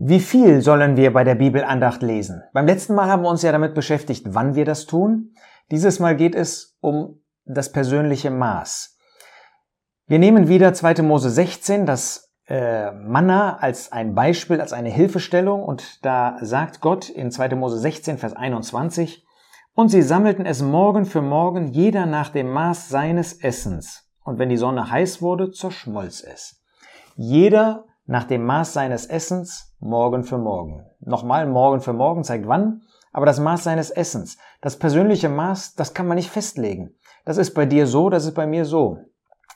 Wie viel sollen wir bei der Bibelandacht lesen? Beim letzten Mal haben wir uns ja damit beschäftigt, wann wir das tun. Dieses Mal geht es um das persönliche Maß. Wir nehmen wieder 2. Mose 16, das äh, Manna als ein Beispiel, als eine Hilfestellung und da sagt Gott in 2. Mose 16, Vers 21, und sie sammelten es morgen für morgen, jeder nach dem Maß seines Essens. Und wenn die Sonne heiß wurde, zerschmolz es. Jeder nach dem Maß seines Essens morgen für morgen. Nochmal, morgen für morgen zeigt wann, aber das Maß seines Essens. Das persönliche Maß, das kann man nicht festlegen. Das ist bei dir so, das ist bei mir so.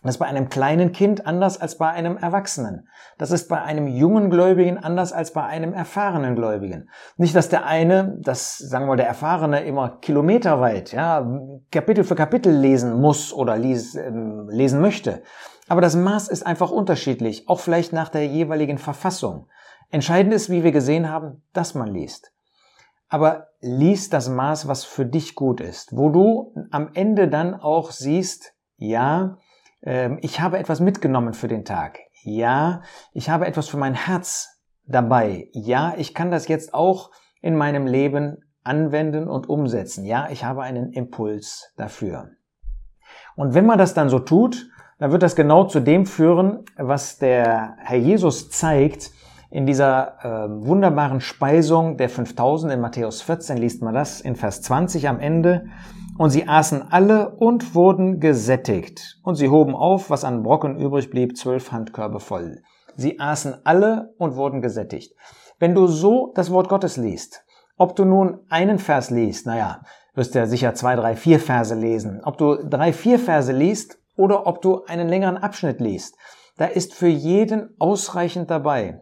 Das ist bei einem kleinen Kind anders als bei einem Erwachsenen. Das ist bei einem jungen Gläubigen anders als bei einem erfahrenen Gläubigen. Nicht, dass der eine, das sagen wir der Erfahrene immer kilometerweit, ja, Kapitel für Kapitel lesen muss oder lies, äh, lesen möchte. Aber das Maß ist einfach unterschiedlich, auch vielleicht nach der jeweiligen Verfassung. Entscheidend ist, wie wir gesehen haben, dass man liest. Aber lies das Maß, was für dich gut ist, wo du am Ende dann auch siehst, ja, ähm, ich habe etwas mitgenommen für den Tag. Ja, ich habe etwas für mein Herz dabei. Ja, ich kann das jetzt auch in meinem Leben anwenden und umsetzen. Ja, ich habe einen Impuls dafür. Und wenn man das dann so tut, dann wird das genau zu dem führen, was der Herr Jesus zeigt in dieser äh, wunderbaren Speisung der 5000 in Matthäus 14 liest man das in Vers 20 am Ende. Und sie aßen alle und wurden gesättigt. Und sie hoben auf, was an Brocken übrig blieb, zwölf Handkörbe voll. Sie aßen alle und wurden gesättigt. Wenn du so das Wort Gottes liest, ob du nun einen Vers liest, naja, wirst du ja sicher zwei, drei, vier Verse lesen. Ob du drei, vier Verse liest oder ob du einen längeren Abschnitt liest. Da ist für jeden ausreichend dabei.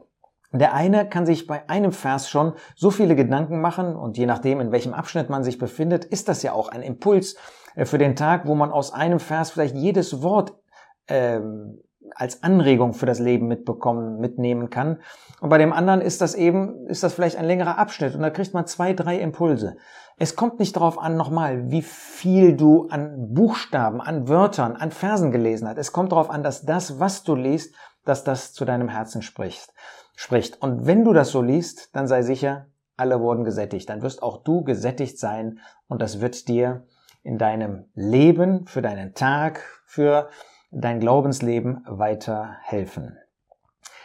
Der eine kann sich bei einem Vers schon so viele Gedanken machen und je nachdem, in welchem Abschnitt man sich befindet, ist das ja auch ein Impuls äh, für den Tag, wo man aus einem Vers vielleicht jedes Wort ähm, als Anregung für das Leben mitbekommen, mitnehmen kann. Und bei dem anderen ist das eben, ist das vielleicht ein längerer Abschnitt und da kriegt man zwei, drei Impulse. Es kommt nicht darauf an, nochmal, wie viel du an Buchstaben, an Wörtern, an Versen gelesen hast. Es kommt darauf an, dass das, was du liest, dass das zu deinem Herzen spricht. Spricht. Und wenn du das so liest, dann sei sicher, alle wurden gesättigt. Dann wirst auch du gesättigt sein und das wird dir in deinem Leben, für deinen Tag, für dein Glaubensleben weiterhelfen.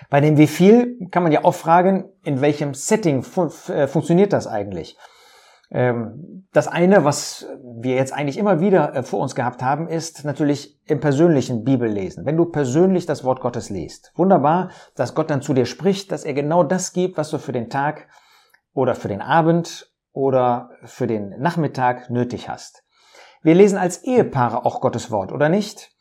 Bei dem wie viel kann man ja auch fragen, in welchem Setting fun äh, funktioniert das eigentlich? Ähm, das eine, was wir jetzt eigentlich immer wieder äh, vor uns gehabt haben, ist natürlich im persönlichen Bibellesen. Wenn du persönlich das Wort Gottes liest. Wunderbar, dass Gott dann zu dir spricht, dass er genau das gibt, was du für den Tag oder für den Abend oder für den Nachmittag nötig hast. Wir lesen als Ehepaare auch Gottes Wort, oder nicht?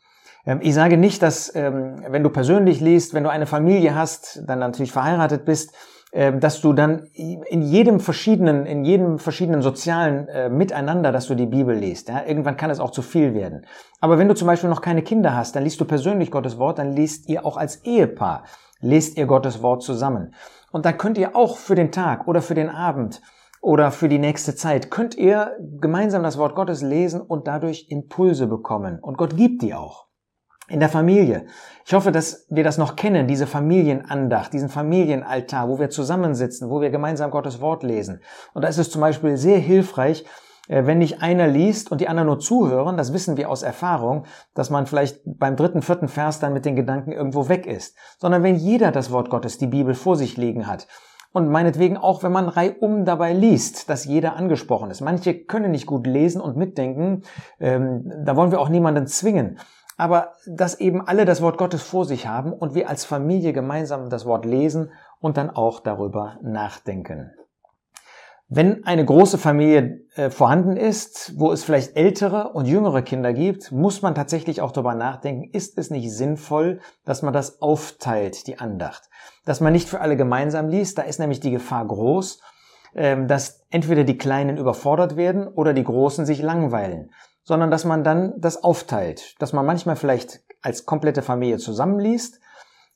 Ähm, ich sage nicht, dass ähm, wenn du persönlich liest, wenn du eine Familie hast, dann natürlich verheiratet bist, dass du dann in jedem verschiedenen, in jedem verschiedenen sozialen äh, Miteinander, dass du die Bibel liest. Ja? Irgendwann kann es auch zu viel werden. Aber wenn du zum Beispiel noch keine Kinder hast, dann liest du persönlich Gottes Wort, dann liest ihr auch als Ehepaar, lest ihr Gottes Wort zusammen. Und dann könnt ihr auch für den Tag oder für den Abend oder für die nächste Zeit, könnt ihr gemeinsam das Wort Gottes lesen und dadurch Impulse bekommen. Und Gott gibt die auch in der Familie. Ich hoffe, dass wir das noch kennen, diese Familienandacht, diesen Familienaltar, wo wir zusammensitzen, wo wir gemeinsam Gottes Wort lesen. Und da ist es zum Beispiel sehr hilfreich, äh, wenn nicht einer liest und die anderen nur zuhören, das wissen wir aus Erfahrung, dass man vielleicht beim dritten, vierten Vers dann mit den Gedanken irgendwo weg ist, sondern wenn jeder das Wort Gottes, die Bibel vor sich liegen hat und meinetwegen auch, wenn man reihum dabei liest, dass jeder angesprochen ist. Manche können nicht gut lesen und mitdenken, ähm, da wollen wir auch niemanden zwingen aber dass eben alle das Wort Gottes vor sich haben und wir als Familie gemeinsam das Wort lesen und dann auch darüber nachdenken. Wenn eine große Familie äh, vorhanden ist, wo es vielleicht ältere und jüngere Kinder gibt, muss man tatsächlich auch darüber nachdenken, ist es nicht sinnvoll, dass man das aufteilt, die Andacht. Dass man nicht für alle gemeinsam liest, da ist nämlich die Gefahr groß, äh, dass entweder die Kleinen überfordert werden oder die Großen sich langweilen sondern dass man dann das aufteilt, dass man manchmal vielleicht als komplette Familie zusammenliest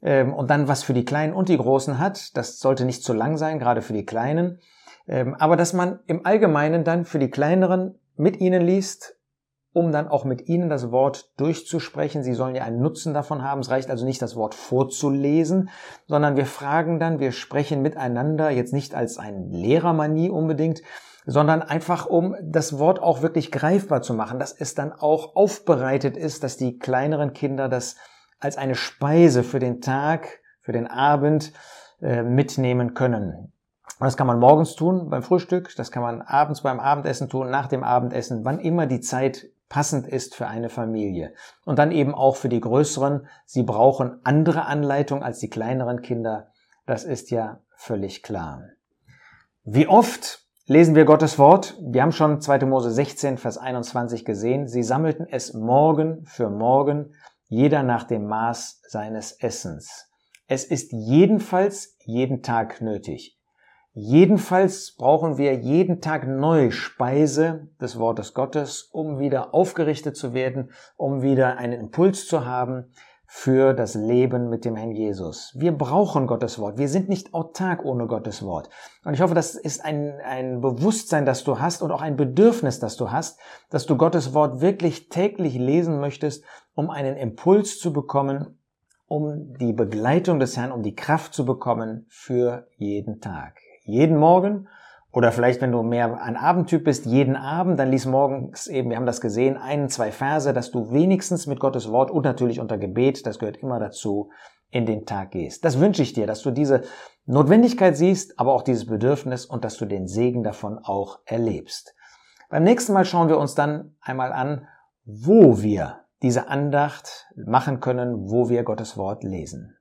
ähm, und dann was für die Kleinen und die Großen hat. Das sollte nicht zu lang sein, gerade für die Kleinen. Ähm, aber dass man im Allgemeinen dann für die Kleineren mit ihnen liest um dann auch mit ihnen das Wort durchzusprechen. Sie sollen ja einen Nutzen davon haben. Es reicht also nicht, das Wort vorzulesen, sondern wir fragen dann, wir sprechen miteinander, jetzt nicht als ein Lehrermanie unbedingt, sondern einfach um das Wort auch wirklich greifbar zu machen, dass es dann auch aufbereitet ist, dass die kleineren Kinder das als eine Speise für den Tag, für den Abend äh, mitnehmen können. Und das kann man morgens tun beim Frühstück, das kann man abends beim Abendessen tun, nach dem Abendessen, wann immer die Zeit passend ist für eine Familie. Und dann eben auch für die größeren. Sie brauchen andere Anleitung als die kleineren Kinder. Das ist ja völlig klar. Wie oft lesen wir Gottes Wort? Wir haben schon 2. Mose 16, Vers 21 gesehen. Sie sammelten es morgen für morgen, jeder nach dem Maß seines Essens. Es ist jedenfalls jeden Tag nötig. Jedenfalls brauchen wir jeden Tag neue Speise des Wortes Gottes, um wieder aufgerichtet zu werden, um wieder einen Impuls zu haben für das Leben mit dem Herrn Jesus. Wir brauchen Gottes Wort. Wir sind nicht autark ohne Gottes Wort. Und ich hoffe, das ist ein, ein Bewusstsein, das du hast und auch ein Bedürfnis, das du hast, dass du Gottes Wort wirklich täglich lesen möchtest, um einen Impuls zu bekommen, um die Begleitung des Herrn, um die Kraft zu bekommen für jeden Tag jeden Morgen oder vielleicht, wenn du mehr ein Abendtyp bist, jeden Abend, dann lies morgens eben, wir haben das gesehen, ein, zwei Verse, dass du wenigstens mit Gottes Wort und natürlich unter Gebet, das gehört immer dazu, in den Tag gehst. Das wünsche ich dir, dass du diese Notwendigkeit siehst, aber auch dieses Bedürfnis und dass du den Segen davon auch erlebst. Beim nächsten Mal schauen wir uns dann einmal an, wo wir diese Andacht machen können, wo wir Gottes Wort lesen.